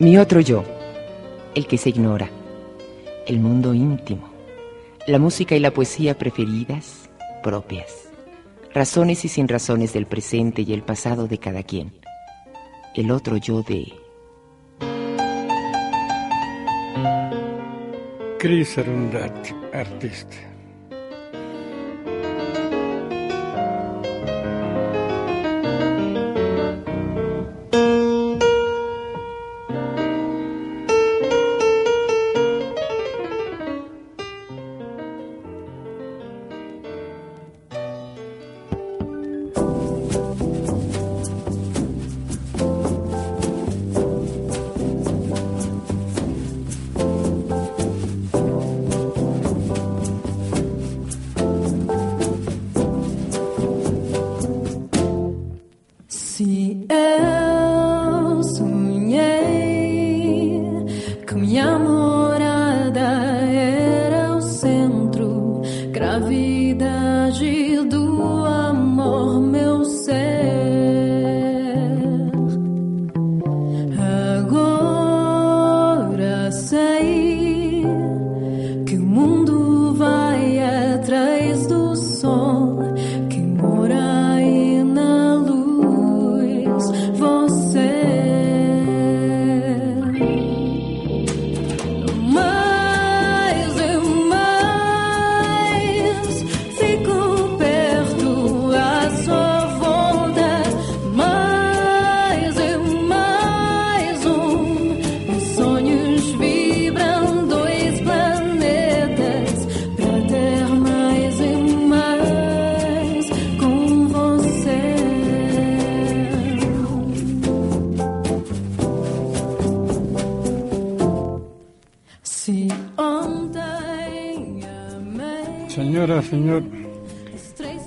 Mi otro yo, el que se ignora, el mundo íntimo, la música y la poesía preferidas, propias, razones y sin razones del presente y el pasado de cada quien, el otro yo de... Chris Arundat, artista.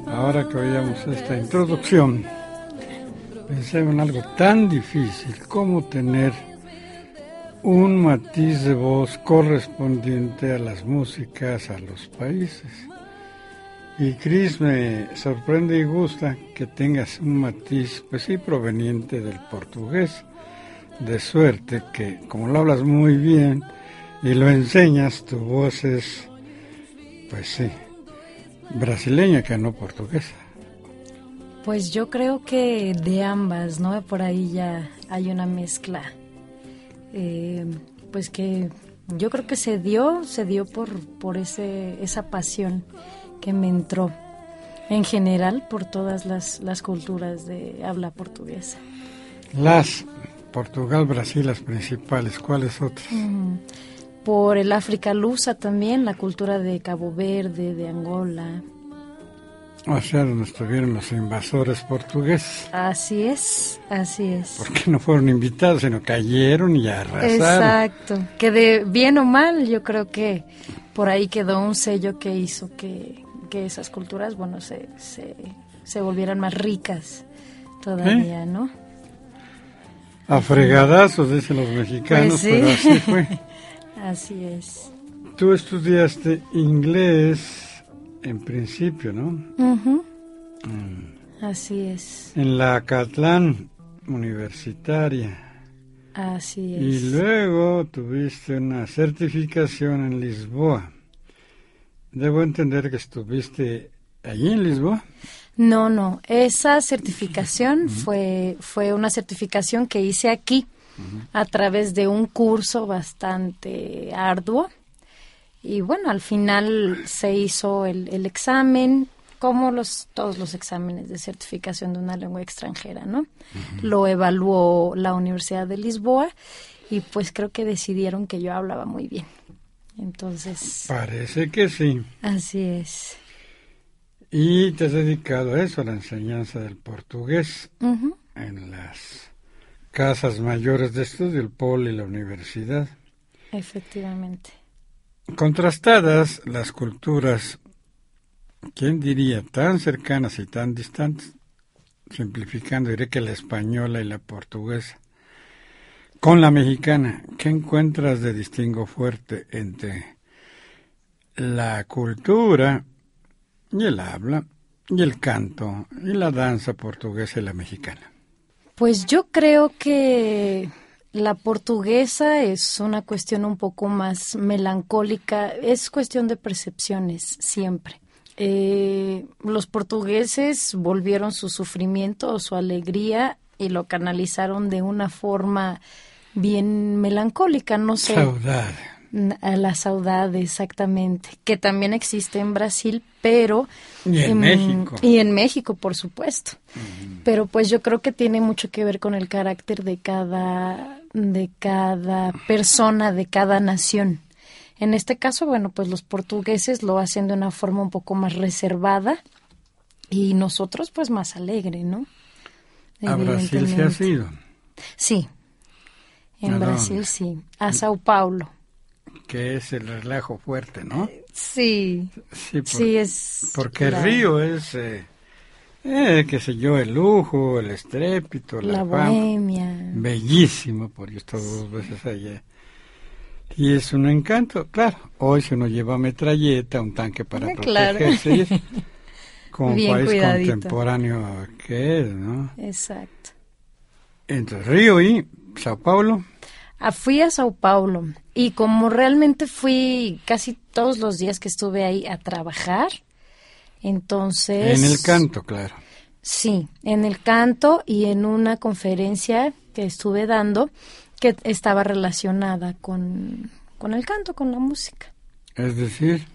Ahora que oíamos esta introducción, pensé en algo tan difícil como tener un matiz de voz correspondiente a las músicas, a los países. Y Chris me sorprende y gusta que tengas un matiz, pues sí, proveniente del portugués. De suerte que, como lo hablas muy bien y lo enseñas, tu voz es, pues sí, brasileña que no portuguesa. Pues yo creo que de ambas, ¿no? Por ahí ya hay una mezcla. Eh, pues que yo creo que se dio, se dio por, por ese, esa pasión que me entró en general por todas las, las culturas de habla portuguesa. Las Portugal, Brasil, las principales, ¿cuáles otras? Por el África lusa también, la cultura de Cabo Verde, de Angola. O sea, donde estuvieron los invasores portugueses. Así es, así es. Porque no fueron invitados, sino cayeron y arrasaron. Exacto, que de bien o mal, yo creo que por ahí quedó un sello que hizo que, que esas culturas, bueno, se, se, se volvieran más ricas todavía, ¿no? A fregadazos, dicen los mexicanos, pues pero así fue. Así es. Tú estudiaste inglés en principio, ¿no? Mm. Así es. En la Catlán Universitaria. Así es. Y luego tuviste una certificación en Lisboa. Debo entender que estuviste allí en Lisboa. No, no. Esa certificación fue, fue una certificación que hice aquí a través de un curso bastante arduo. Y bueno, al final se hizo el, examen, como los, todos los exámenes de certificación de una lengua extranjera, ¿no? Lo evaluó la Universidad de Lisboa y pues creo que decidieron que yo hablaba muy bien. Entonces... Parece que sí. Así es. Y te has dedicado a eso, a la enseñanza del portugués en las casas mayores de estudio, el poli y la universidad. Efectivamente. Contrastadas las culturas, ¿quién diría tan cercanas y tan distantes? simplificando, diré que la española y la portuguesa. Con la mexicana, ¿qué encuentras de distingo fuerte entre la cultura y el habla y el canto y la danza portuguesa y la mexicana? Pues yo creo que la portuguesa es una cuestión un poco más melancólica, es cuestión de percepciones siempre. Eh, los portugueses volvieron su sufrimiento o su alegría y lo canalizaron de una forma bien melancólica, no sé. A la saudade, exactamente, que también existe en Brasil, pero... Y en México. Y en México, por supuesto. Pero pues yo creo que tiene mucho que ver con el carácter de cada, de cada persona, de cada nación. En este caso, bueno, pues los portugueses lo hacen de una forma un poco más reservada y nosotros pues más alegre, ¿no? A Brasil se ha sido. Sí, en ¿A Brasil dónde? sí, a Sao Paulo. Que es el relajo fuerte, ¿no? Sí, Sí, por- sí es... porque la- Río es, eh, eh, qué sé yo, el lujo, el estrépito, la, La fama. bohemia. Bellísimo, porque yo he estado dos veces allá. Y es un encanto, claro. Hoy si uno lleva metralleta, un tanque para claro. protegerse, como Bien país cuidadito. contemporáneo que es, ¿no? Exacto. Entre Río y Sao Paulo, fui a Sao Paulo y como realmente fui casi todos los días que estuve ahí a trabajar, entonces... en el canto, claro. Sí, en el canto y en una conferencia que estuve dando que estaba relacionada con, con el canto, con la música. Es decir,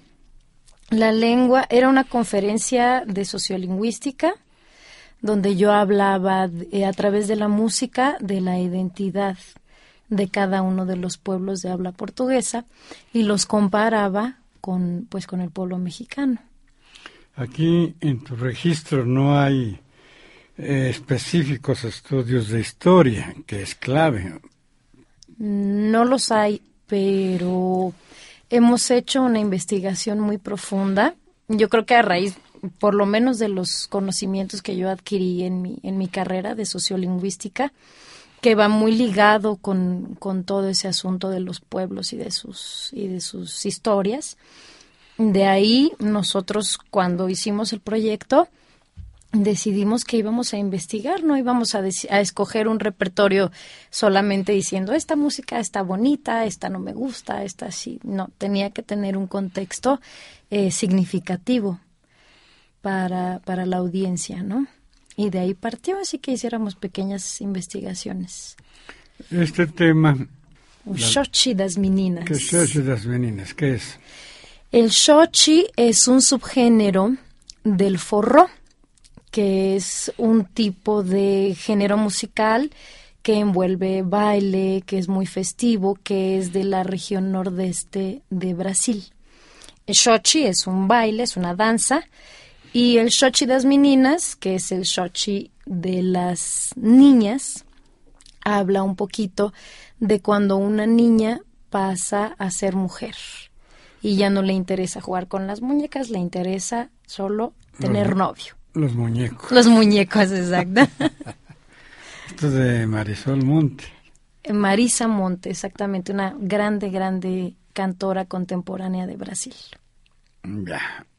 La lengua era una conferencia de sociolingüística donde yo hablaba eh, a través de la música de la identidad de cada uno de los pueblos de habla portuguesa y los comparaba con pues con el pueblo mexicano. aquí en tu registro no hay eh, específicos estudios de historia, que es clave. No los hay, pero hemos hecho una investigación muy profunda. Yo creo que a raíz, por lo menos de los conocimientos que yo adquirí en mi, en mi carrera de sociolingüística, que va muy ligado con, con todo ese asunto de los pueblos y de sus, y de sus historias. De ahí nosotros cuando hicimos el proyecto decidimos que íbamos a investigar, no íbamos a, a escoger un repertorio solamente diciendo esta música está bonita, esta no me gusta, esta sí, no, tenía que tener un contexto eh, significativo para, para la audiencia, ¿no? Y de ahí partió, así que hiciéramos pequeñas investigaciones. Este tema, O Xochi das Meninas. es de las meninas, ¿qué es? El shochi es un subgénero del forró, que es un tipo de género musical que envuelve baile, que es muy festivo, que es de la región nordeste de Brasil. El shochi es un baile, es una danza, y el shochi das meninas, que es el shochi de las niñas, habla un poquito de cuando una niña pasa a ser mujer y ya no le interesa jugar con las muñecas, le interesa solo tener novio. Los muñecos. Los muñecos, exacto. Esto es de Marisol Monte. Marisa Monte, exactamente, una grande, grande cantora contemporánea de Brasil. Ya,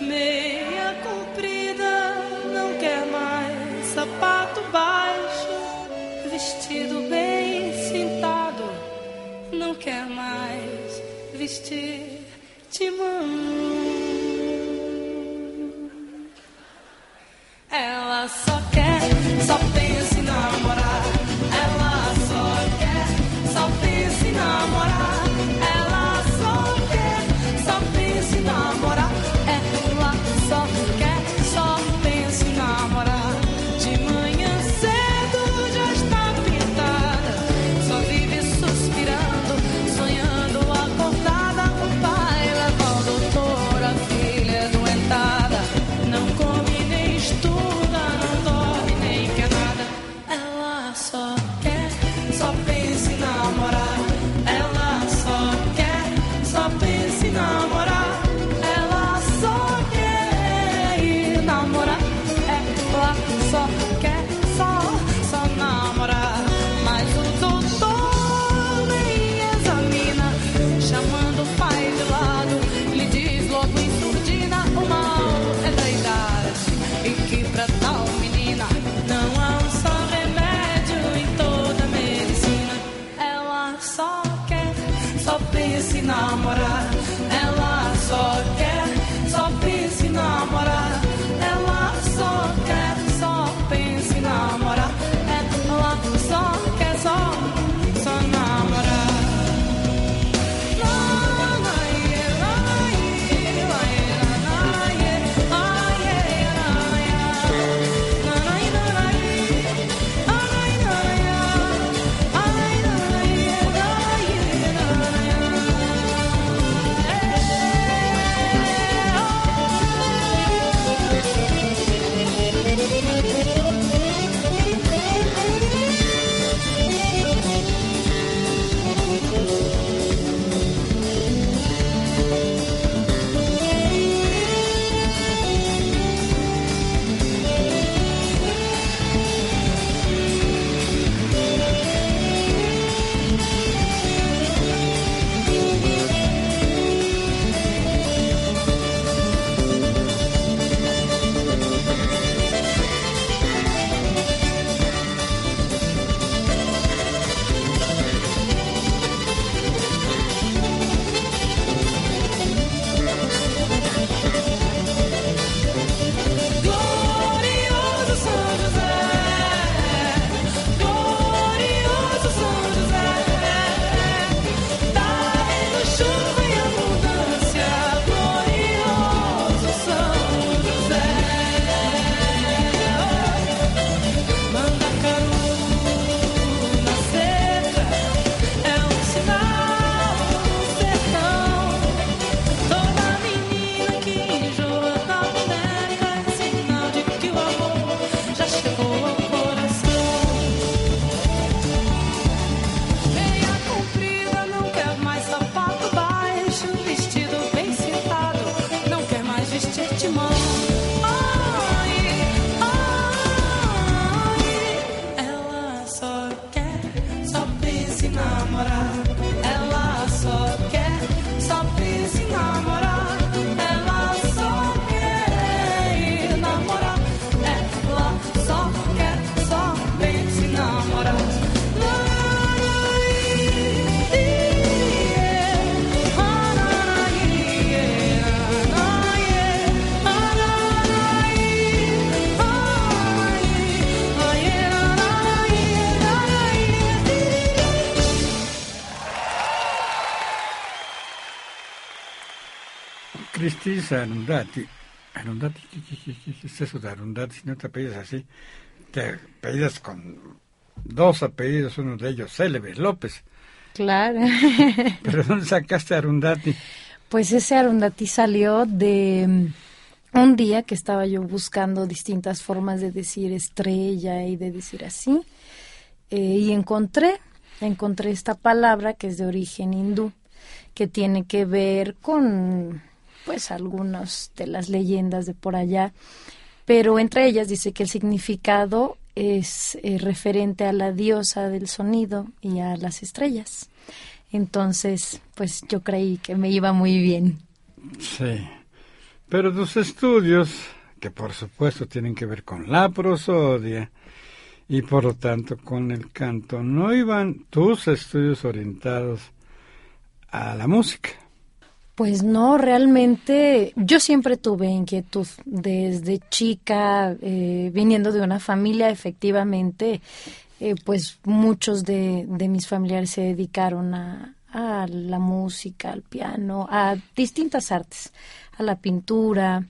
Meia comprida, não quer mais sapato baixo, vestido bem sentado, não quer mais vestir timão. Ela Aristides Arundati. Arundati, ¿qué, qué, qué, qué es eso de Arundati? Si no te apellidas así, te apellidas con dos apellidos, uno de ellos célebres, López. Claro. ¿Pero dónde sacaste Arundati? Pues ese Arundati salió de mm, un día que estaba yo buscando distintas formas de decir estrella y de decir así. eh, y encontré, encontré esta palabra que es de origen hindú, que tiene que ver con pues algunas de las leyendas de por allá, pero entre ellas dice que el significado es eh, referente a la diosa del sonido y a las estrellas. Entonces, pues yo creí que me iba muy bien. Sí. Pero tus estudios, que por supuesto tienen que ver con la prosodia y por lo tanto con el canto, no iban tus estudios orientados a la música. Pues no, realmente yo siempre tuve inquietud desde chica, eh, viniendo de una familia, efectivamente, eh, pues muchos de, de mis familiares se dedicaron a, la música, al piano, a distintas artes, a la pintura.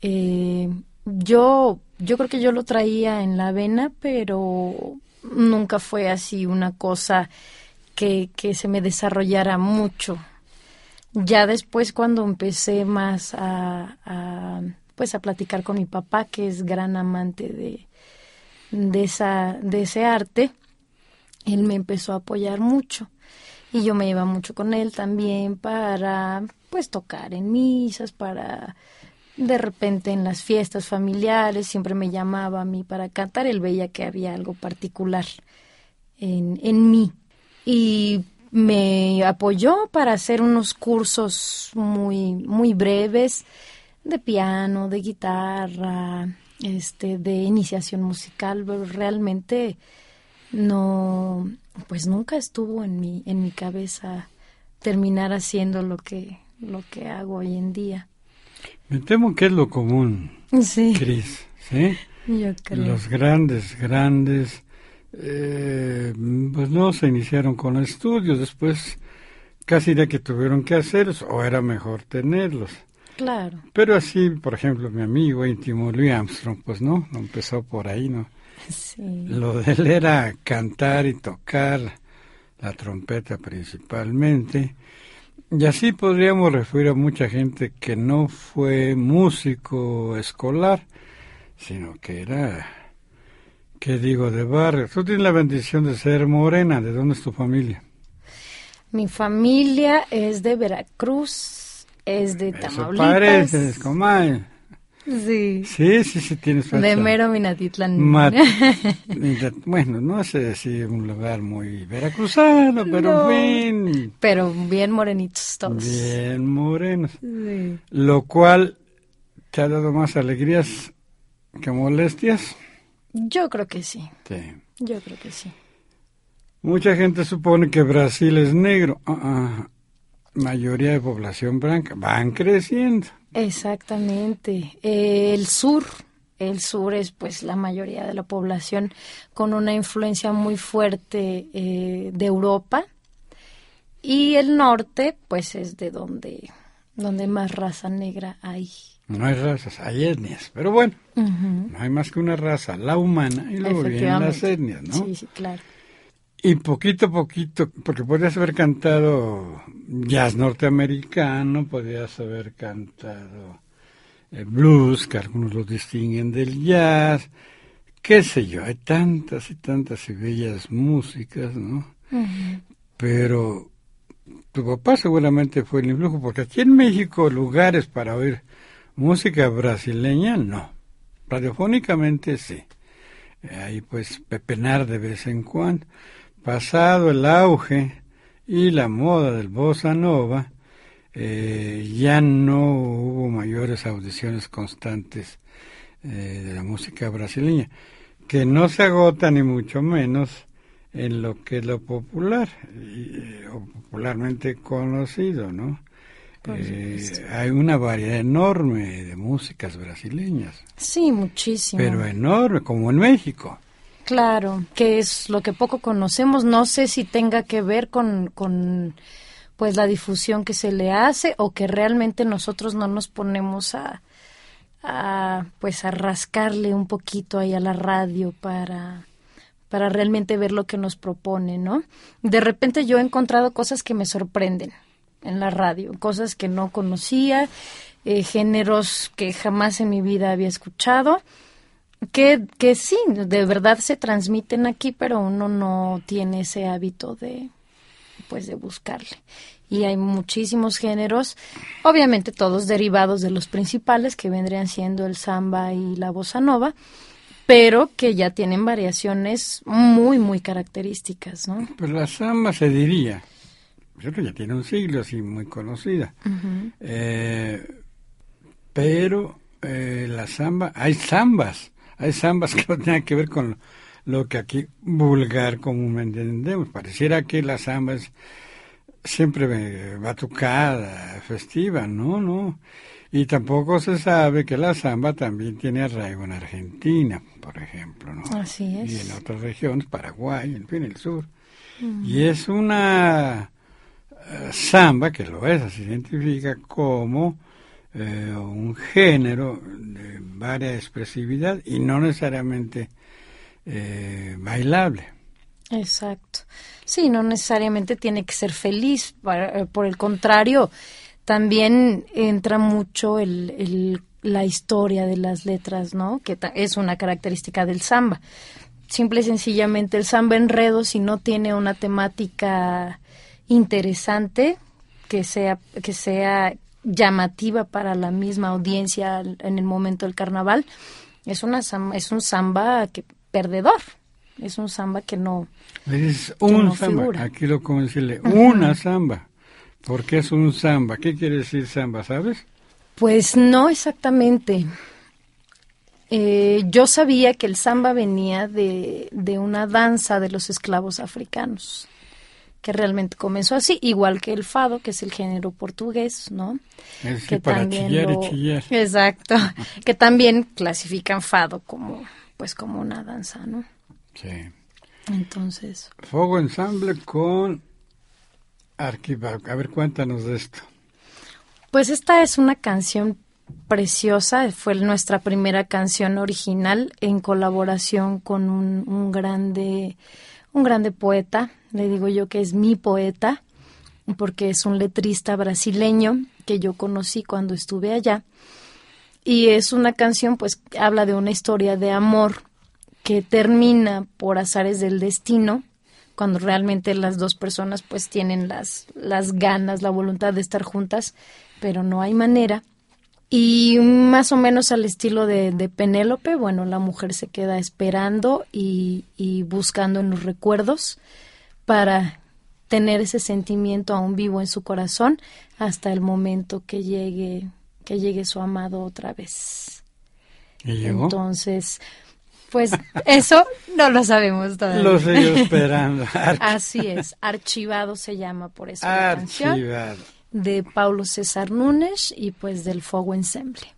Eh, yo, yo creo que yo lo traía en la vena, pero nunca fue así una cosa que se me desarrollara mucho. Ya después cuando empecé más a, pues a platicar con mi papá, que es gran amante de, de, esa, de ese arte, él me empezó a apoyar mucho. Y yo me iba mucho con él también para pues tocar en misas, para de repente en las fiestas familiares, siempre me llamaba a mí para cantar, él veía que había algo particular en, en mí. Y me apoyó para hacer unos cursos muy, muy breves de piano, de guitarra, este, de iniciación musical, pero realmente no, pues nunca estuvo en mi, en mi cabeza terminar haciendo lo que, lo que hago hoy en día. Me temo que es lo común, Sí, Cris, ¿sí? yo creo. Los grandes, grandes, eh, pues no se iniciaron con estudios, después casi de que tuvieron que hacerlos, o era mejor tenerlos. Claro, Pero así, por ejemplo, mi amigo íntimo Louis Armstrong, pues no, no empezó por ahí, ¿no? sí. Lo de él era cantar y tocar la trompeta principalmente. Y así podríamos referir a mucha gente que no fue músico escolar, sino que era, ¿qué digo?, de barrio. Tú tienes la bendición de ser morena. ¿De dónde es tu familia? Mi familia es de Veracruz, es de Eso Tamaulipas. pareces, comadre. Sí. Sí, sí, sí, tienes De falta. mero Minatitlán. Mat- bueno, no sé si un lugar muy veracruzano, pero No. en fin, Pero bien morenitos todos. bien morenos. Sí. Lo cual te ha dado más alegrías que molestias. Yo creo que sí, Sí. yo creo que sí. Mucha gente supone que Brasil es negro. Ah, ah. Mayoría de población blanca. Van creciendo. Exactamente. Eh, el sur, el sur es pues la mayoría de la población con una influencia muy fuerte eh, de Europa y el norte pues es de donde, donde más raza negra hay. No hay razas, hay etnias. Pero bueno, no hay más que una raza, la humana, y luego vienen las etnias, ¿no? Sí, sí, claro. Y poquito a poquito, porque podrías haber cantado jazz norteamericano, podrías haber cantado eh, blues, que algunos lo distinguen del jazz, qué sé yo, hay tantas y tantas y bellas músicas, ¿no? Pero tu papá seguramente fue el influjo, porque aquí en México lugares para oír música brasileña, no. Radiofónicamente sí. Eh, Ahí pues pepenar de vez en cuando. Pasado el auge y la moda del bossa nova, eh, ya no hubo mayores audiciones constantes eh, de la música brasileña, que no se agota ni mucho menos en lo que es lo popular, y, eh, o popularmente conocido, ¿no? Eh, hay una variedad enorme de músicas brasileñas, Sí, muchísimo. pero enorme, como en México. Claro, que es lo que poco conocemos. No sé si tenga que ver con, con, pues la difusión que se le hace o que realmente nosotros no nos ponemos a, a pues a rascarle un poquito ahí a la radio para para realmente ver lo que nos propone, ¿no? De repente yo he encontrado cosas que me sorprenden en la radio, cosas que no conocía, eh, géneros que jamás en mi vida había escuchado, que, que sí, de verdad se transmiten aquí, pero uno no tiene ese hábito de, pues, de buscarle. Y hay muchísimos géneros, obviamente todos derivados de los principales, que vendrían siendo el samba y la bossa nova, pero que ya tienen variaciones muy, muy características, ¿no? Pues la samba se diría, cierto ya tiene un siglo así muy conocida, eh, pero eh, la samba, hay zambas, hay zambas que no tienen que ver con lo que aquí vulgar comúnmente entendemos. Pareciera que la samba es siempre batucada, festiva, no, no. Y tampoco se sabe que la samba también tiene arraigo en Argentina, por ejemplo, ¿no? Así es. Y en otras regiones, Paraguay, en fin, el sur. Y es una eh, samba, que lo es, se identifica como eh, un género de varia expresividad y no necesariamente eh, bailable. Exacto. Sí, no necesariamente tiene que ser feliz, eh, por el contrario, también entra mucho el, la historia de las letras, ¿no? Que es una característica del samba. Simple y sencillamente el samba enredo, si no tiene una temática interesante, que sea, que sea llamativa para la misma audiencia en el momento del carnaval, es, una, es un samba que, perdedor. Es un samba que no, dices un no samba, figura. aquí lo como decirle, una samba. ¿Por qué es un samba? ¿Qué quiere decir samba, sabes? Pues no exactamente. Eh, yo sabía que el samba venía de, de una danza de los esclavos africanos, que realmente comenzó así, igual que el fado, que es el género portugués, ¿no? Es que para también chillar lo- y chillar. Exacto, que también clasifican fado como, pues como una danza, ¿no? Sí. Entonces, Fuego ensamble con Arquibac. A ver, cuéntanos de esto. Pues esta es una canción preciosa, fue nuestra primera canción original en colaboración con un, un grande, un grande poeta, le digo yo que es mi poeta, porque es un letrista brasileño que yo conocí cuando estuve allá. Y es una canción pues habla de una historia de amor que termina por azares del destino, cuando realmente las dos personas pues tienen las, las ganas, la voluntad de estar juntas, pero no hay manera. Y más o menos al estilo de, de Penélope, bueno, la mujer se queda esperando y, y buscando en los recuerdos para tener ese sentimiento aún vivo en su corazón hasta el momento que llegue, que llegue su amado otra vez. ¿Y llegó? Entonces, pues eso no lo sabemos todavía. Lo sigo esperando. Así es, Archivado se llama por eso la canción Archivado. de Paulo César Núñez y pues del Fogo Ensemble.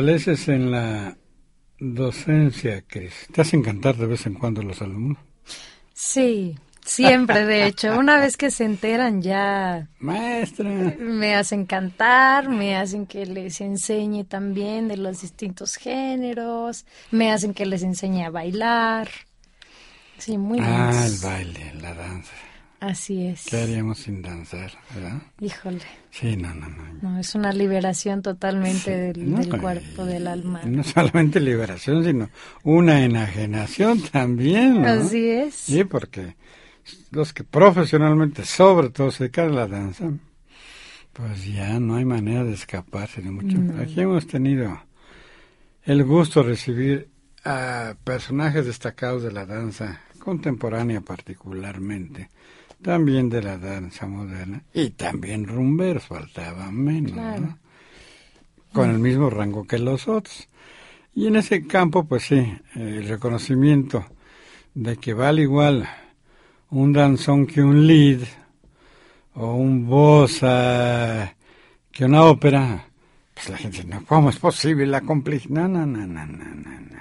Prevaleces en la docencia, Cris. ¿Te hacen cantar de vez en cuando los alumnos? Sí, siempre, de hecho. Una vez que se enteran ya Maestra. me hacen cantar, me hacen que les enseñe también de los distintos géneros, me hacen que les enseñe a bailar. Sí, muy Ah, bien. el baile, la danza. Así es. ¿Qué haríamos sin danzar, verdad? Híjole, Sí, no, no, no. no, es una liberación totalmente del, No, del y- cuerpo, del alma. No solamente liberación, sino una enajenación también, ¿no? Así es. Sí, porque los que profesionalmente, sobre todo, se dedican a la danza, pues ya no hay manera de escaparse de mucho. Aquí hemos tenido el gusto de recibir a personajes destacados de la danza contemporánea particularmente, también de la danza moderna, y también rumberos, faltaba menos, Claro. ¿no? con el mismo rango que los otros. Y en ese campo, pues sí, el reconocimiento de que vale igual un danzón que un lead, o un bossa que una ópera, pues la gente dice, no, ¿cómo es posible la complejidad? No, no, no, no, no, no, no.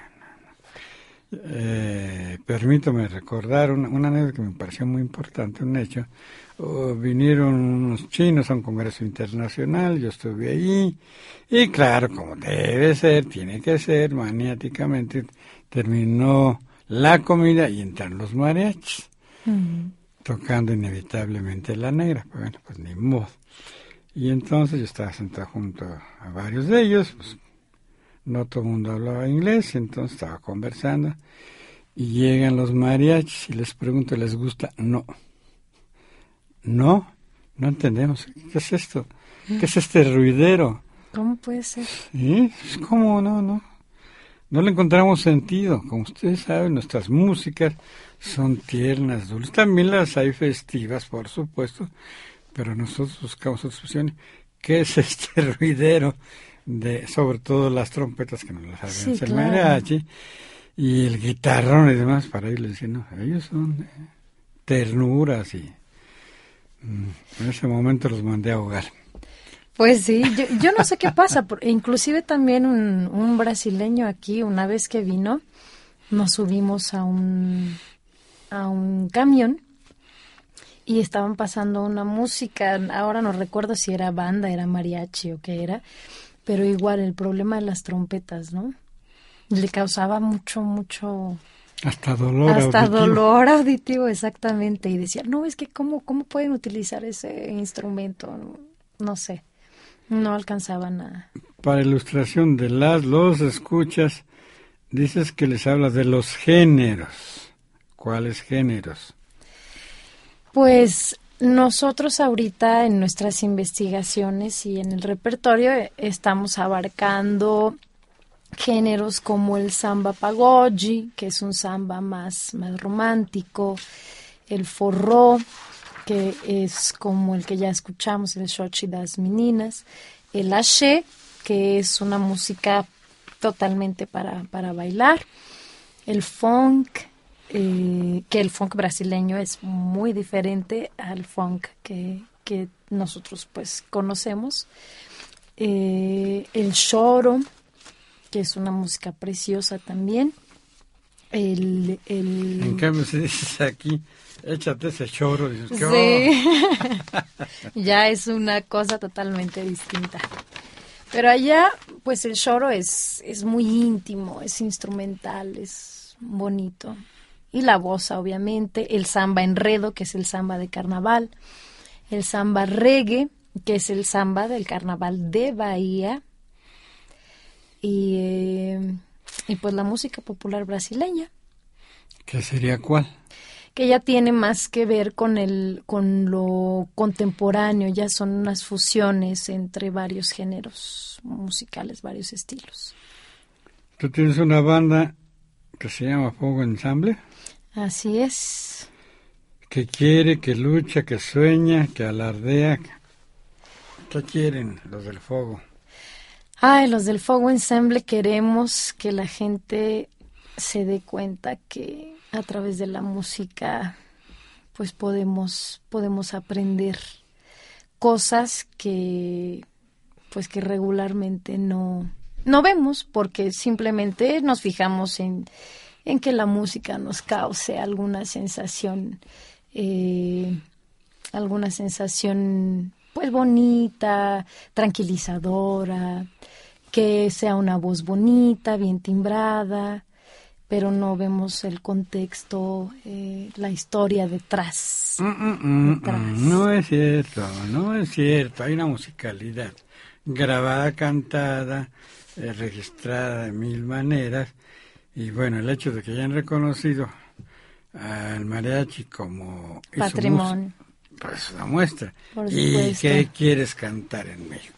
Eh, permítame recordar una, una anécdota que me pareció muy importante, un hecho. Oh, vinieron unos chinos a un congreso internacional, yo estuve allí, y claro, como debe ser, tiene que ser, maniáticamente, terminó la comida y entraron los mariachis tocando inevitablemente la negra. Pues Bueno, pues ni modo. Y entonces yo estaba sentado junto a varios de ellos, pues no todo el mundo hablaba inglés, entonces estaba conversando. Y llegan los mariachis y les pregunto, ¿les gusta? No. No, no entendemos. ¿Qué es esto? ¿Qué es este ruidero? ¿Cómo puede ser? ¿Cómo no? No. No le encontramos sentido. Como ustedes saben, nuestras músicas son tiernas, dulces. También las hay festivas, por supuesto, pero nosotros buscamos otras opciones. ¿Qué es este ruidero? De Sobre todo las trompetas que nos las saben Sí, claro. mariachi y el guitarrón y demás. Para ellos decían, no, ellos son eh, ternuras y mm, en ese momento los mandé a ahogar. Pues sí, yo, yo no sé qué pasa, inclusive también un, un brasileño aquí, una vez que vino, nos subimos a un, a un camión y estaban pasando una música, ahora no recuerdo si era banda, era mariachi o qué era, pero igual el problema de las trompetas, ¿no? Le causaba mucho, mucho, Hasta dolor. hasta auditivo. dolor auditivo, exactamente. Y decía, no, es que cómo, cómo pueden utilizar ese instrumento, no sé. No alcanzaban a... Para ilustración de las, los escuchas, dices que les hablas de los géneros. ¿Cuáles géneros? Pues nosotros ahorita en nuestras investigaciones y en el repertorio eh, estamos abarcando géneros como el samba pagode, que es un samba más, más romántico, el forró, que es como el que ya escuchamos, el Xochi das Meninas, el axé, que es una música totalmente para, para bailar, el funk, eh, que el funk brasileño es muy diferente al funk que, que nosotros pues conocemos, eh, el choro, que es una música preciosa también, el, el En cambio, si dices aquí, échate ese choro, dices, ¿qué Sí. ya es una cosa totalmente distinta. Pero allá, pues el choro es, es muy íntimo, es instrumental, es bonito. Y la bossa, obviamente, el samba enredo, que es el samba de carnaval, el samba reggae, que es el samba del carnaval de Bahía, y, eh, y pues la música popular brasileña ¿Qué sería cuál? que ya tiene más que ver con el con lo contemporáneo, ya son unas fusiones entre varios géneros musicales, varios estilos. Tú tienes una banda que se llama Fuego Ensamble, Así es. que quiere, que lucha, que sueña, que alardea. ¿Qué quieren los del fuego? Ay, los del Fuego Ensemble queremos que la gente se dé cuenta que a través de la música pues podemos podemos aprender cosas que pues que regularmente no no vemos porque simplemente nos fijamos en, en que la música nos cause alguna sensación, eh, alguna sensación pues bonita, tranquilizadora, que sea una voz bonita, bien timbrada, pero no vemos el contexto, eh, la historia detrás. Mm, mm, mm, Detrás. no es cierto, no es cierto. Hay una musicalidad grabada, cantada, eh, registrada de mil maneras. Y bueno, el hecho de que hayan reconocido al mariachi como Patrimonio. pues la muestra. ¿Y qué quieres cantar en México?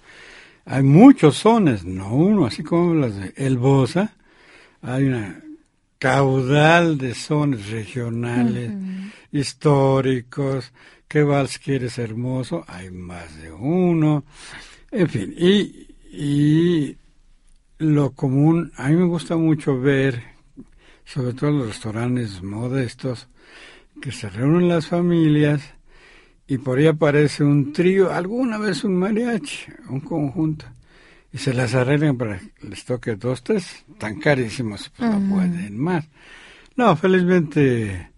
Hay muchos sones, no uno, así como las de El Bosa. Hay una caudal de sones regionales, históricos. ¿Qué vals quieres hermoso? Hay más de uno. En fin, y, y lo común, a mí me gusta mucho ver, sobre todo en los restaurantes modestos, que se reúnen las familias y por ahí aparece un trío, alguna vez un mariachi, un conjunto, y se las arreglan para que les toque dos, tres, tan carísimos, pues no pueden más. No, felizmente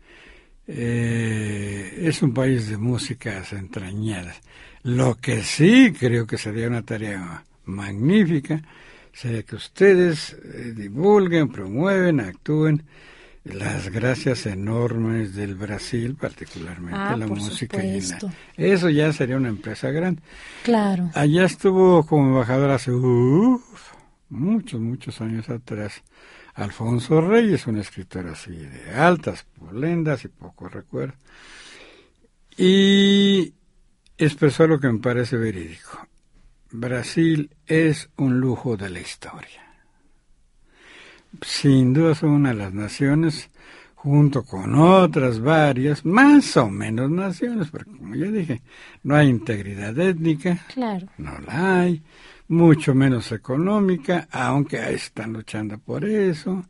eh, es un país de músicas entrañadas. Lo que sí creo que sería una tarea magnífica sería que ustedes eh, divulguen, promueven, actúen las gracias enormes del Brasil, particularmente Ah, la música y la- supuesto. Eso ya sería una empresa grande. Claro. Allá estuvo como embajador hace muchos, muchos años atrás. Alfonso Reyes, un escritor así de altas polendas y poco recuerdo. Y expresó lo que me parece verídico. Brasil es un lujo de la historia. Sin duda son una de las naciones, junto con otras varias, más o menos naciones, porque como ya dije, no hay integridad étnica, Claro. no la hay, mucho menos económica, aunque ahí están luchando por eso.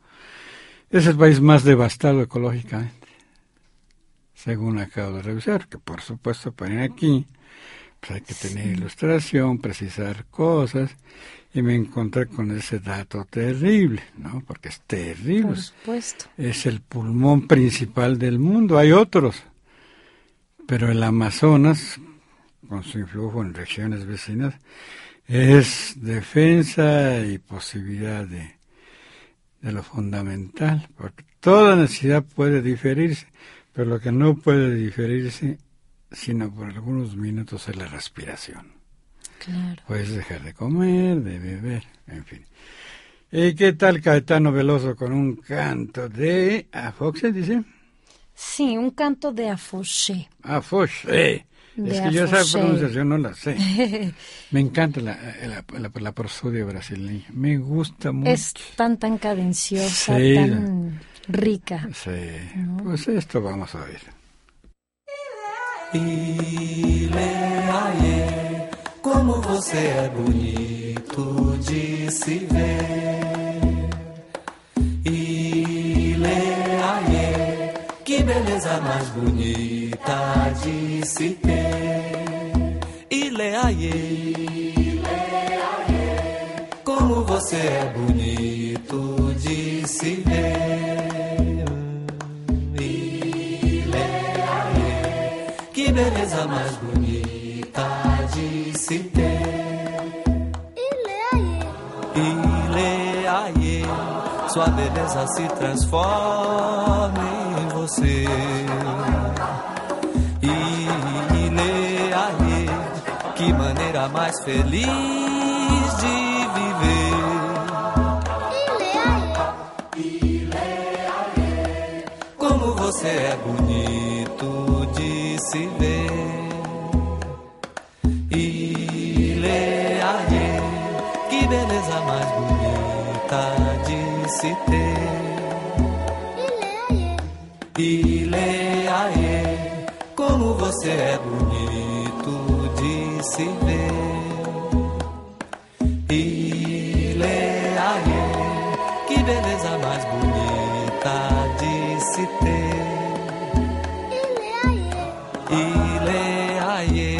Es el país más devastado ecológicamente, según acabo de revisar, que por supuesto ir aquí pues hay que tener ilustración, precisar cosas, y me encontré con ese dato terrible, ¿no? Porque es terrible. Por supuesto. Es el pulmón principal del mundo, hay otros, pero el Amazonas, con su influjo en regiones vecinas, es defensa y posibilidad de, de lo fundamental, porque toda necesidad puede diferirse, pero lo que no puede diferirse, sino por algunos minutos, es la respiración. Claro. Puedes dejar de comer, de beber, en fin. ¿Y qué tal Caetano Veloso con un canto de Afoxe, dice? Sí, un canto de Afoché. Afoxe. De Es que yo esa pronunciación no la sé. Me encanta la, la, la, la prosodia brasileña. Me gusta mucho. Es tan, tan cadenciosa, Sí. tan rica. Sí. Pues esto vamos a ver. Ileaie, como você é bonito de se ver. Ileaie, que beleza mais bonita de se ter. Ileaie, como você é bonito de se ver. Beleza mais bonita de se ter. Ileaie, sua beleza se transforma em você. Ileaie, que maneira mais feliz de viver. Como você é bonito se ter. Ileaie, como você é bonito de se ver. Ileaie, que beleza mais bonita de se ter. Ileaie,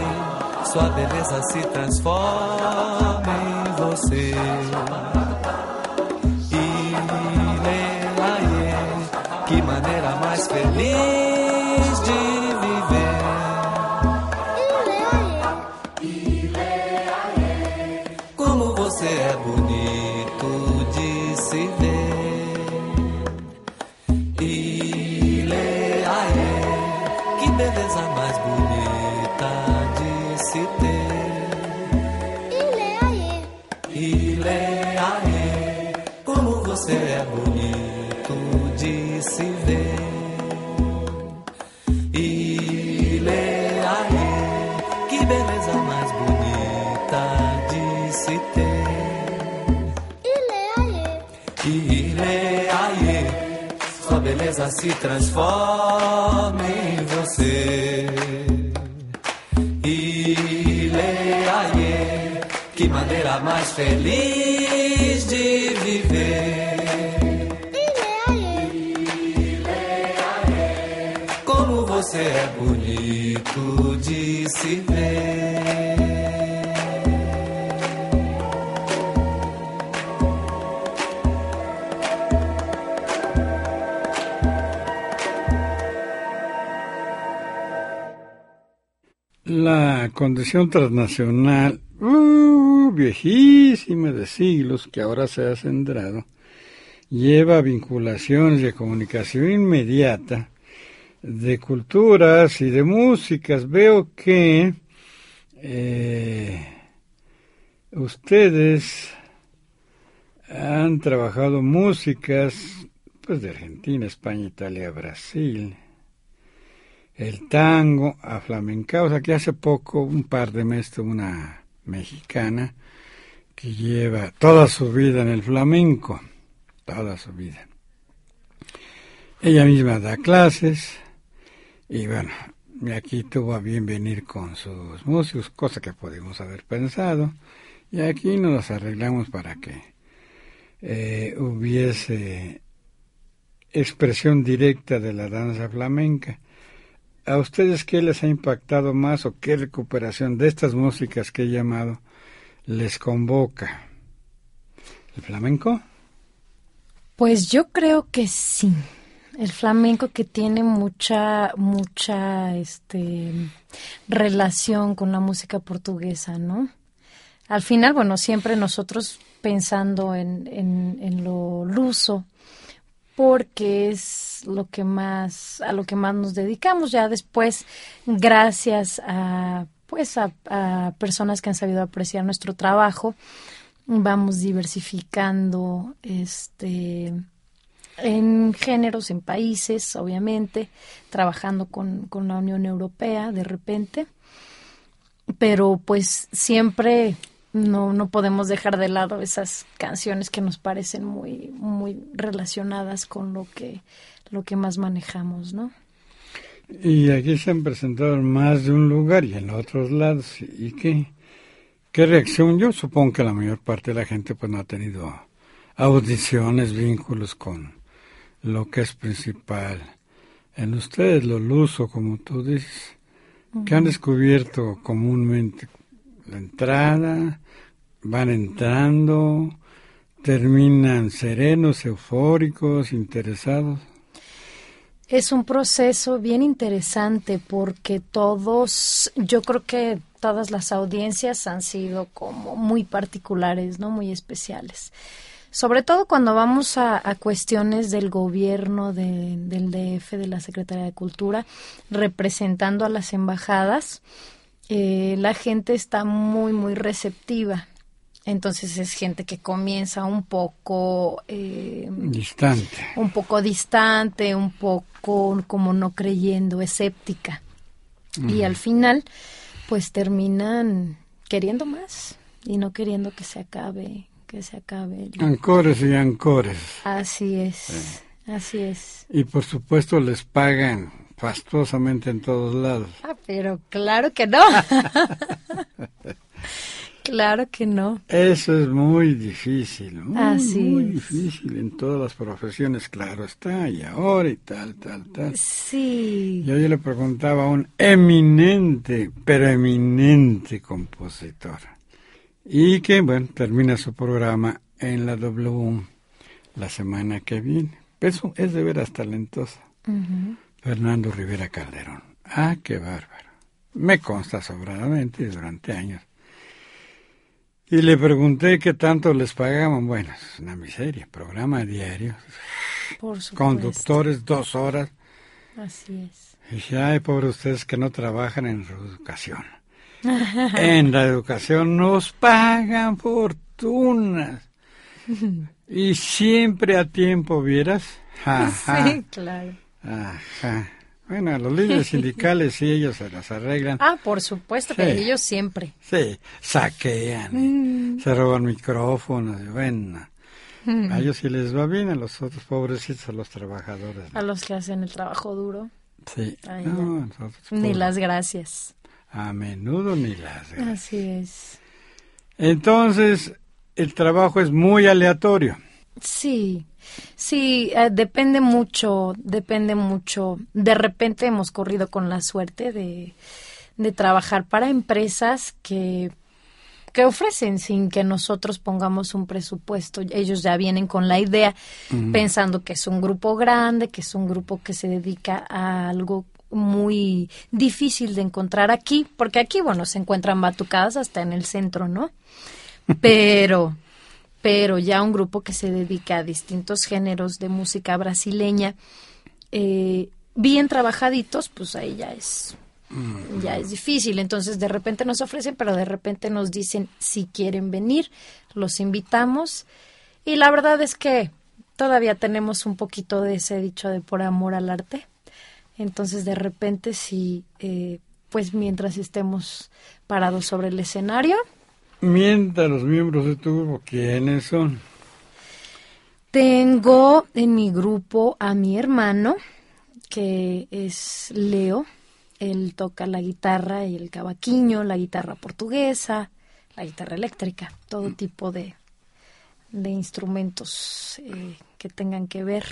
sua beleza se transforma em você se transforma em você. Ile, aê, que maneira mais feliz de viver. Como você é bonito de se ver. Condición transnacional, uh, viejísima de siglos, que ahora se ha centrado, lleva vinculaciones de comunicación inmediata de culturas y de músicas. Veo que eh, ustedes han trabajado músicas pues de Argentina, España, Italia, Brasil, el tango, a flamencaos. Aquí hace poco, un par de meses, una mexicana que lleva toda su vida en el flamenco, toda su vida. Ella misma da clases y bueno, aquí tuvo a bien venir con sus músicos, cosa que podemos haber pensado, y aquí nos arreglamos para que eh, hubiese expresión directa de la danza flamenca. ¿A ustedes qué les ha impactado más o qué recuperación de estas músicas que he llamado les convoca? ¿El flamenco? Pues yo creo que sí. El flamenco que tiene mucha, mucha, este, relación con la música portuguesa, ¿no? Al final, bueno, siempre nosotros pensando en, en, en lo luso, porque es lo que más, a lo que más nos dedicamos. Ya después, gracias a, pues, a, personas que han sabido apreciar nuestro trabajo, vamos diversificando, este, en géneros, en países, obviamente, trabajando con, con la Unión Europea de repente, pero pues siempre no, no podemos dejar de lado esas canciones que nos parecen muy, muy relacionadas con lo que, lo que más manejamos, ¿no? Y aquí se han presentado en más de un lugar y en otros lados. ¿Y qué, qué reacción? Yo supongo que la mayor parte de la gente pues no ha tenido audiciones, vínculos con lo que es principal. En ustedes lo luso, como tú dices, que han descubierto comúnmente la entrada, van entrando, terminan serenos, eufóricos, interesados. Es un proceso bien interesante porque todos, yo creo que todas las audiencias han sido como muy particulares, ¿no? Muy especiales. Sobre todo cuando vamos a, cuestiones del gobierno de- del DF, de la Secretaría de Cultura, representando a las embajadas, eh, la gente está muy, muy receptiva. Entonces es gente que comienza un poco eh, Distante. un poco distante, un poco como no creyendo, escéptica. Y al final, pues terminan queriendo más y no queriendo que se acabe, que se acabe. el- Ancores y ancores. Así es, así es. Y por supuesto les pagan fastuosamente en todos lados. Ah, pero claro que no. claro que no. Eso es muy difícil, muy, Así muy difícil en todas las profesiones, claro está, y ahora y tal, tal, tal. Sí. Yo, yo le preguntaba a un eminente, pero eminente compositor, y que, bueno, termina su programa en la W la semana que viene. Eso es de veras talentoso. Ujú. Fernando Rivera Calderón. Ah, qué bárbaro. Me consta sobradamente durante años. Y le pregunté qué tanto les pagaban. Bueno, es una miseria, programa diario, Por supuesto. conductores dos horas. Así es. Y dije, ay, pobre ustedes que no trabajan en su educación. en la educación nos pagan fortunas. y siempre a tiempo, ¿vieras? Sí, claro. Ajá. Bueno, los líderes sindicales sí, ellos se las arreglan. Ah, por supuesto que Sí. ellos siempre. Sí, saquean, y se roban micrófonos, y bueno. A ellos sí les va bien, a los otros pobrecitos, a los trabajadores. ¿no? A los que hacen el trabajo duro, Sí, Ay, no, ya. nosotros, ni las gracias. A menudo ni las gracias. Así es. Entonces, el trabajo es muy aleatorio. Sí, sí, eh, depende mucho, depende mucho. De repente hemos corrido con la suerte de, de trabajar para empresas que, que ofrecen sin que nosotros pongamos un presupuesto. Ellos ya vienen con la idea, pensando que es un grupo grande, que es un grupo que se dedica a algo muy difícil de encontrar aquí, porque aquí, bueno, se encuentran batucadas hasta en el centro, ¿no? Pero pero ya un grupo que se dedica a distintos géneros de música brasileña, eh, bien trabajaditos, pues ahí ya es, ya es difícil. Entonces de repente nos ofrecen, pero de repente nos dicen si quieren venir, los invitamos. Y la verdad es que todavía tenemos un poquito de ese dicho de por amor al arte. Entonces de repente sí, eh, pues mientras estemos parados sobre el escenario, Mientras los miembros de tu grupo, ¿quiénes son? Tengo en mi grupo a mi hermano, que es Leo. Él toca la guitarra y el cavaquinho, la guitarra portuguesa, la guitarra eléctrica, todo tipo de, de instrumentos eh, que tengan que ver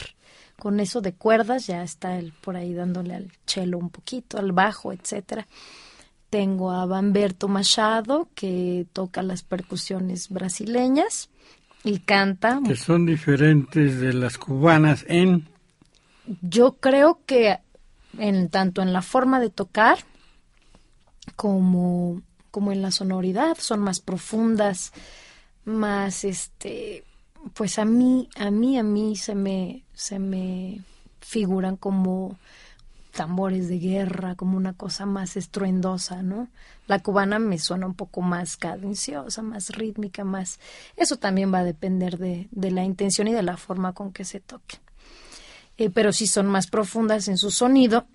con eso de cuerdas. Ya está él por ahí dándole al cello un poquito, al bajo, etcétera. Tengo a Bamberto Machado, que toca las percusiones brasileñas y canta. Que son diferentes de las cubanas en... Yo creo que en tanto en la forma de tocar como, como en la sonoridad son más profundas, más este pues a mí, a mí, a mí se me, se me figuran como tambores de guerra, como una cosa más estruendosa, ¿no? La cubana me suena un poco más cadenciosa, más rítmica, más... Eso también va a depender de, de la intención y de la forma con que se toque. Eh, pero sí son más profundas en su sonido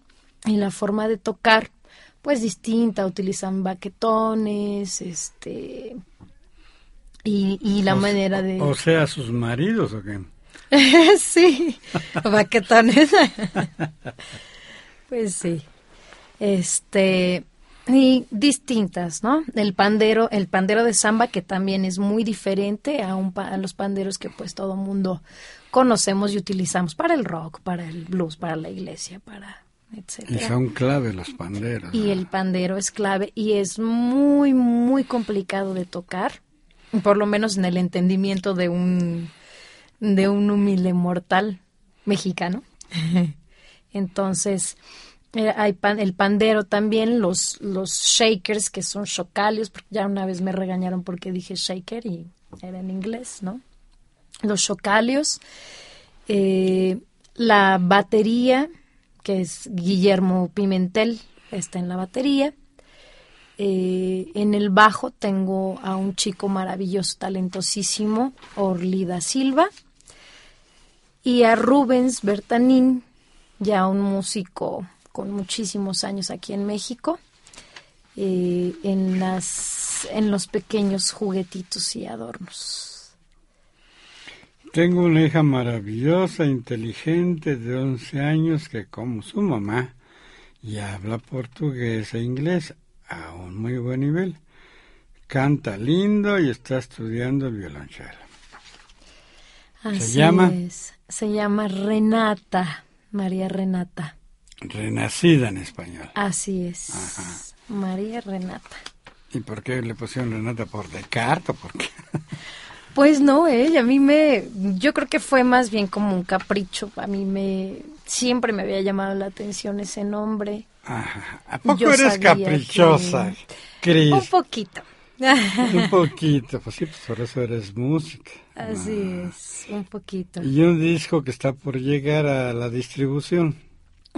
y la forma de tocar, pues distinta, utilizan baquetones, este... Y, y la o- manera de... O sea, sus maridos o qué. sí, baquetones. pues sí. Este y distintas, ¿no? El pandero, el pandero de samba que también es muy diferente a, un pa- a los panderos que pues todo mundo conocemos y utilizamos para el rock, para el blues, para la iglesia, para Y etcétera. son clave los panderos. Y el pandero es clave y es muy, muy complicado de tocar, por lo menos en el entendimiento de un, de un humilde mortal mexicano. Entonces, eh, hay el pandero también, los, los shakers, que son chocalios, porque ya una vez me regañaron porque dije shaker y era en inglés, ¿no? Los chocalios, eh, la batería, que es Guillermo Pimentel, está en la batería. Eh, en el bajo tengo a un chico maravilloso, talentosísimo, Orlida Silva, y a Rubens Bertanín, ya un músico con muchísimos años aquí en México, eh, en, las, en los pequeños juguetitos y adornos. Tengo una hija maravillosa, inteligente, de 11 años, que como su mamá, y habla portugués e inglés a un muy buen nivel. Canta lindo y está estudiando el violonchelo. Así llama? es. Se llama Renata, María Renata. Renacida en español. Así es. Ajá. María Renata. ¿Y por qué le pusieron Renata por Descartes o por qué? Pues no, eh, a mí me, yo creo que fue más bien como un capricho. A mí me, siempre me había llamado la atención ese nombre. Ajá. ¿A poco Yo eres caprichosa, que- Cris? Un poquito, un poquito, pues sí, pues por eso eres música. Así es, un poquito. Y un disco que está por llegar a la distribución.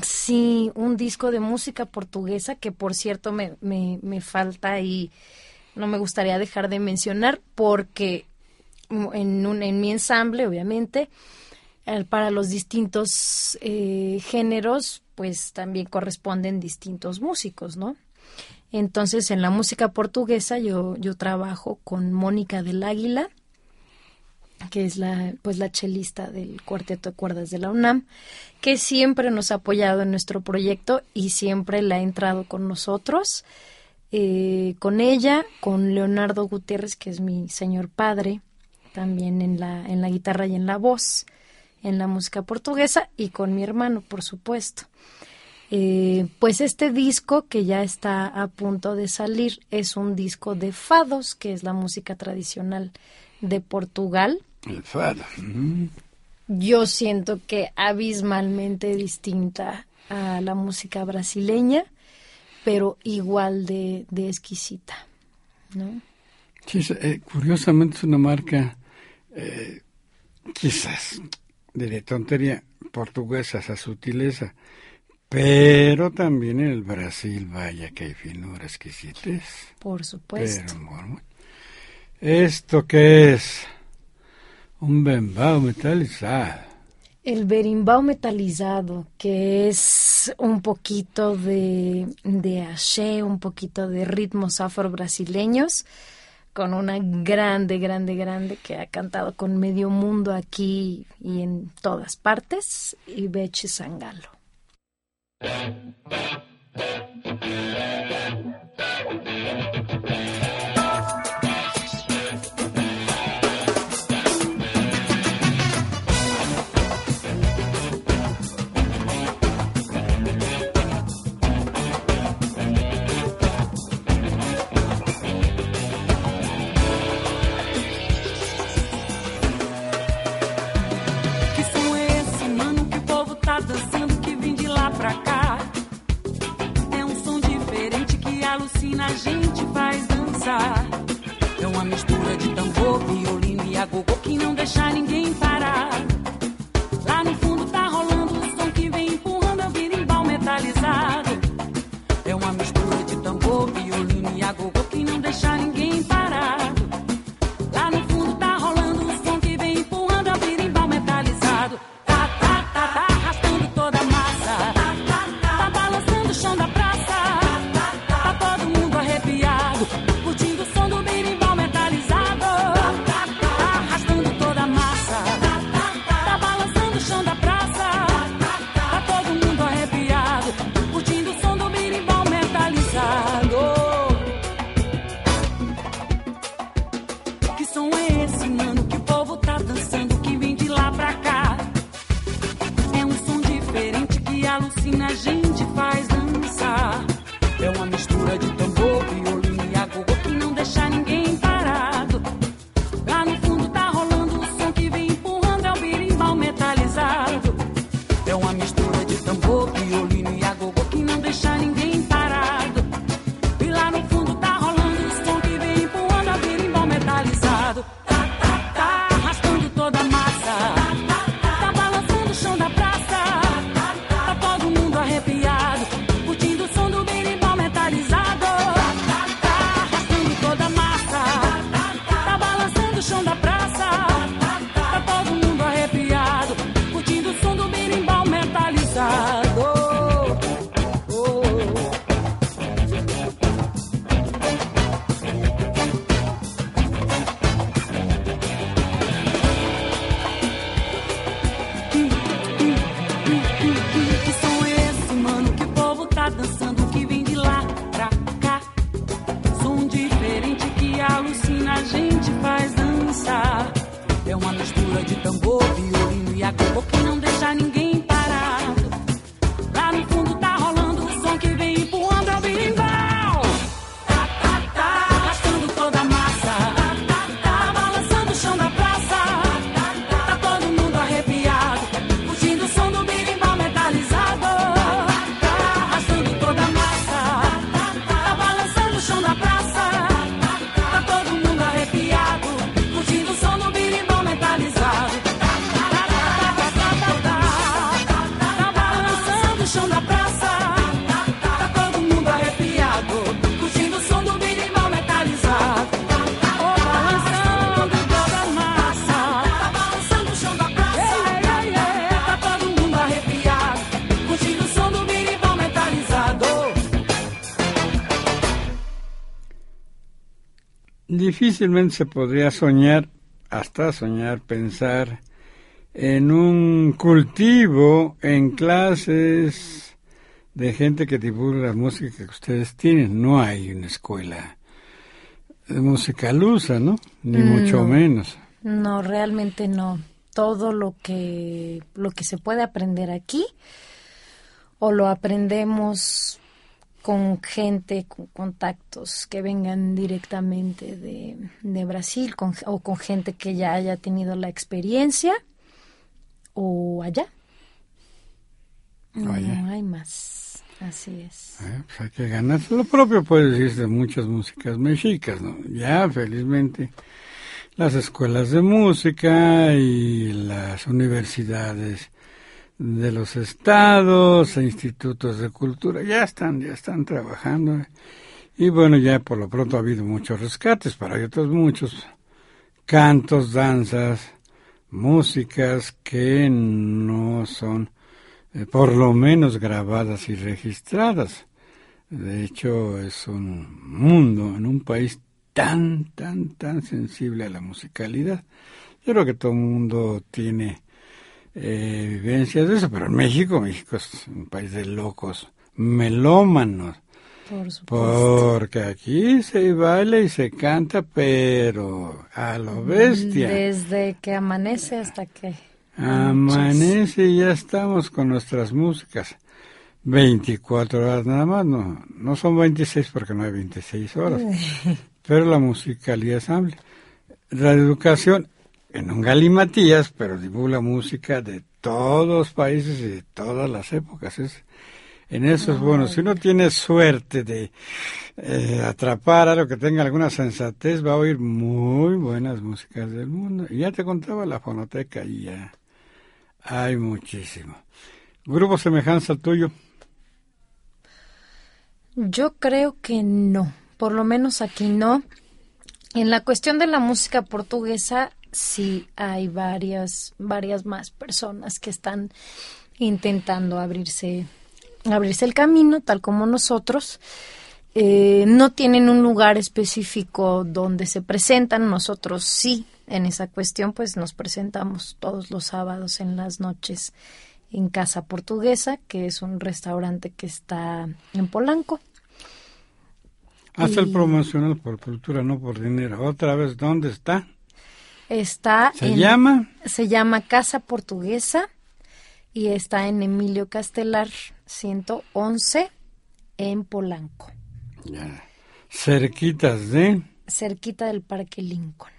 Sí, un disco de música portuguesa que por cierto me, me, me falta y no me gustaría dejar de mencionar porque en, un, en mi ensamble, obviamente, para los distintos eh, géneros, pues también corresponden distintos músicos, ¿no? Entonces, en la música portuguesa yo, yo trabajo con Mónica del Águila, que es la, pues la chelista del Cuarteto de Cuerdas de la UNAM, que siempre nos ha apoyado en nuestro proyecto y siempre la ha entrado con nosotros, eh, con ella, con Leonardo Gutiérrez, que es mi señor padre, también en la, en la guitarra y en la voz, en la música portuguesa, y con mi hermano, por supuesto. Eh, pues este disco que ya está a punto de salir es un disco de fados, que es la música tradicional de Portugal. El fado. Yo siento que abismalmente distinta a la música brasileña, pero igual de, de exquisita, ¿no? Sí, eh, curiosamente es una marca, eh, quizás, de tontería, portuguesa, esa sutileza, pero también en el Brasil, vaya que hay finura, exquisitez. Por supuesto. Pero, ¿esto qué es? Un bembao metalizado. El berimbau metalizado, que es un poquito de, de un poquito de ritmos afro-brasileños, con una grande, grande, grande que ha cantado con medio mundo aquí y en todas partes, y Beche Sangalo. Thank you. Alucina, a gente faz dançar. É uma mistura de tambor, violino e agogô que não deixa ninguém parar. Difícilmente se podría soñar, hasta soñar, pensar en un cultivo, en clases de gente que divulga la música que ustedes tienen. No hay una escuela de música lusa, ¿no? Ni mucho No. menos. No, realmente no. Todo lo que lo que se puede aprender aquí o lo aprendemos con gente, con contactos que vengan directamente de, de Brasil con- o con gente que ya haya tenido la experiencia o allá. No hay más. Así es. Eh, pues hay que ganarse. Lo propio puede decirse de muchas músicas mexicas, ¿no? Ya, felizmente, las escuelas de música y las universidades de los estados e institutos de cultura ya están, ya están trabajando. Y bueno, ya por lo pronto ha habido muchos rescates, para hay otros muchos cantos, danzas, músicas que no son eh, por lo menos grabadas y registradas. De hecho, es un mundo en un país tan, tan, tan sensible a la musicalidad. Yo creo que todo el mundo tiene eh, vivencias de eso, pero en México, México es un país de locos, melómanos, Por supuesto. porque aquí se baila y se canta, pero a lo bestia. Desde que amanece hasta que Amanece y ya estamos con nuestras músicas. 24 horas nada más, no, no son 26 porque no hay 26 horas, pero la musicalidad es amplia. Radio Educación, en un galimatías, pero divulga música de todos los países y de todas las épocas. Es, en eso es bueno. Si uno tiene suerte de eh, atrapar algo que tenga alguna sensatez, va a oír muy buenas músicas del mundo. Y ya te contaba la fonoteca y ya hay muchísimo. Grupo semejanza al tuyo. Yo creo que no, por lo menos aquí no. En la cuestión de la música portuguesa sí hay varias varias más personas que están intentando abrirse abrirse el camino tal como nosotros. Eh, no tienen un lugar específico donde se presentan, nosotros sí, en esa cuestión pues nos presentamos todos los sábados en las noches en Casa Portuguesa, que es un restaurante que está en Polanco. Hace el promocional por cultura, no por dinero. Otra vez, ¿dónde está? Está ¿Se en- llama? Se llama Casa Portuguesa y está en Emilio Castelar 111 en Polanco, Ya. Cerquitas de. cerquita del Parque Lincoln.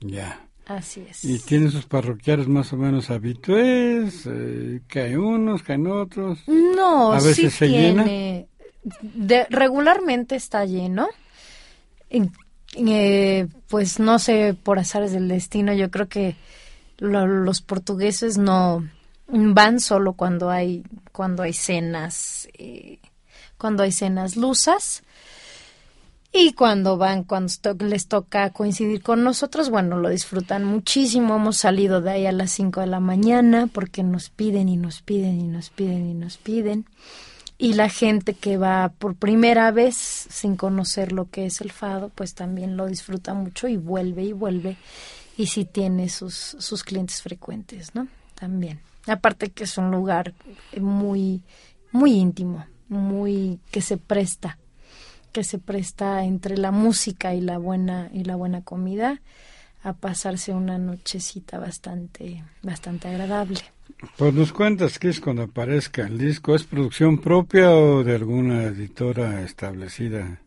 Ya. Así es. Y tiene sus parroquiales más o menos habitués. Eh, caen unos, caen otros. No, ¿A veces sí se llena? tiene. de- regularmente está lleno. En- eh, pues no sé, por azares del destino, yo creo que lo- los portugueses no van solo cuando hay cuando hay cenas eh, cuando hay cenas lusas. Y cuando van cuando les toca coincidir con nosotros bueno lo disfrutan muchísimo. Hemos salido de ahí a las 5 de la mañana porque nos piden y nos piden y nos piden y nos piden y la gente que va por primera vez sin conocer lo que es el fado, pues también lo disfruta mucho y vuelve y vuelve y sí tiene sus, sus clientes frecuentes, ¿no? También. Aparte que es un lugar muy, muy íntimo, muy que se presta, que se presta entre la música y la buena, y la buena comida a pasarse una nochecita bastante, bastante agradable. Pues nos cuentas es cuando aparezca el disco. ¿Es producción propia o de alguna editora establecida?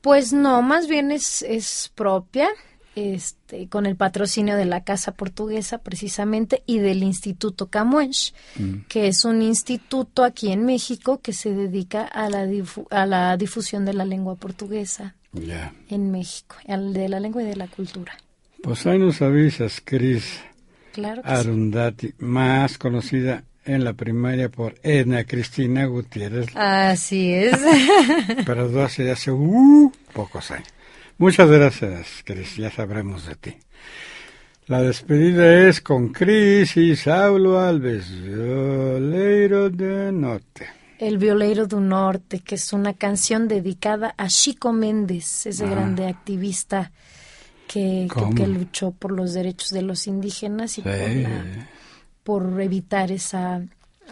Pues no, más bien es, es propia, este, con el patrocinio de la Casa Portuguesa precisamente y del Instituto Camões, que es un instituto aquí en México que se dedica a la, difu- a la difusión de la lengua portuguesa en México, al de la lengua y de la cultura. Pues ahí nos avisas, Cris Claro sí. Arundati, más conocida en la primaria por Edna Cristina Gutiérrez, Así es. pero hace, hace uh, pocos años. Muchas gracias, Cris, ya sabremos de ti. La despedida es con Cris y Saulo Alves, Violeiro de Norte. El Violeiro do Norte, que es una canción dedicada a Chico Méndez, ese Ah. grande activista que, que- que luchó por los derechos de los indígenas y por, Sí. la- por evitar esa,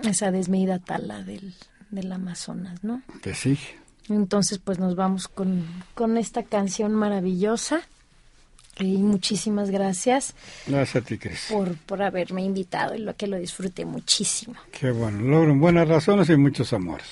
esa desmedida tala del, del Amazonas, ¿no? Te sigue. Entonces, pues nos vamos con, con esta canción maravillosa. Y muchísimas gracias Gracias a ti, Cris. por, por haberme invitado y lo que lo disfruté muchísimo. Qué bueno. Logran buenas razones y muchos amores.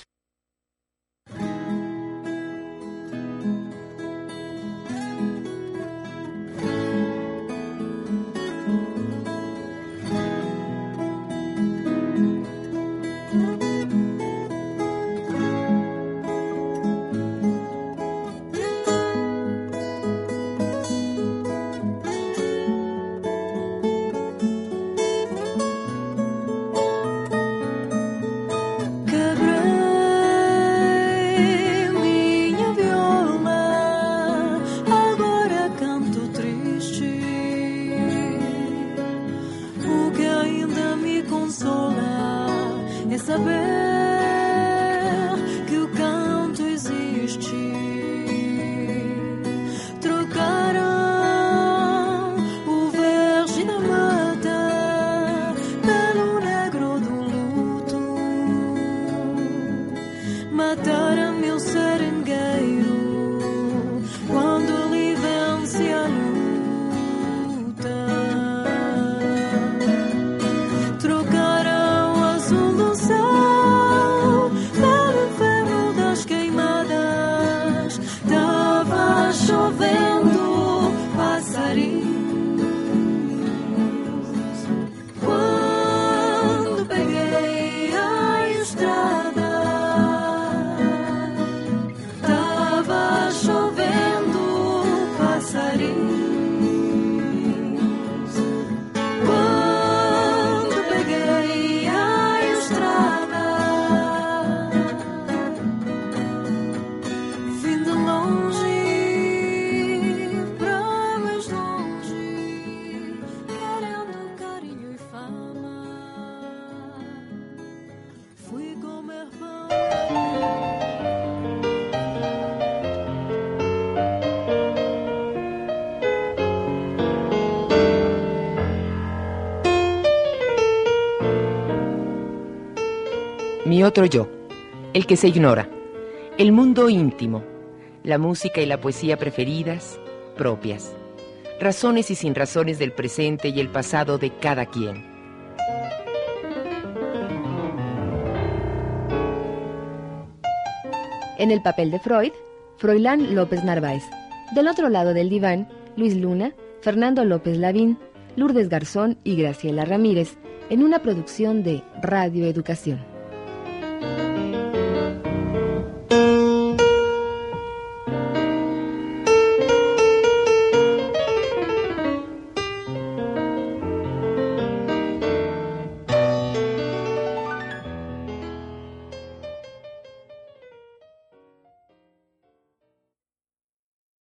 Otro yo, el que se ignora, el mundo íntimo, la música y la poesía preferidas, propias, razones y sin razones del presente y el pasado de cada quien. En el papel de Freud, Froilán López Narváez. Del otro lado del diván, Luis Luna, Fernando López Lavín, Lourdes Garzón y Graciela Ramírez, en una producción de Radio Educación.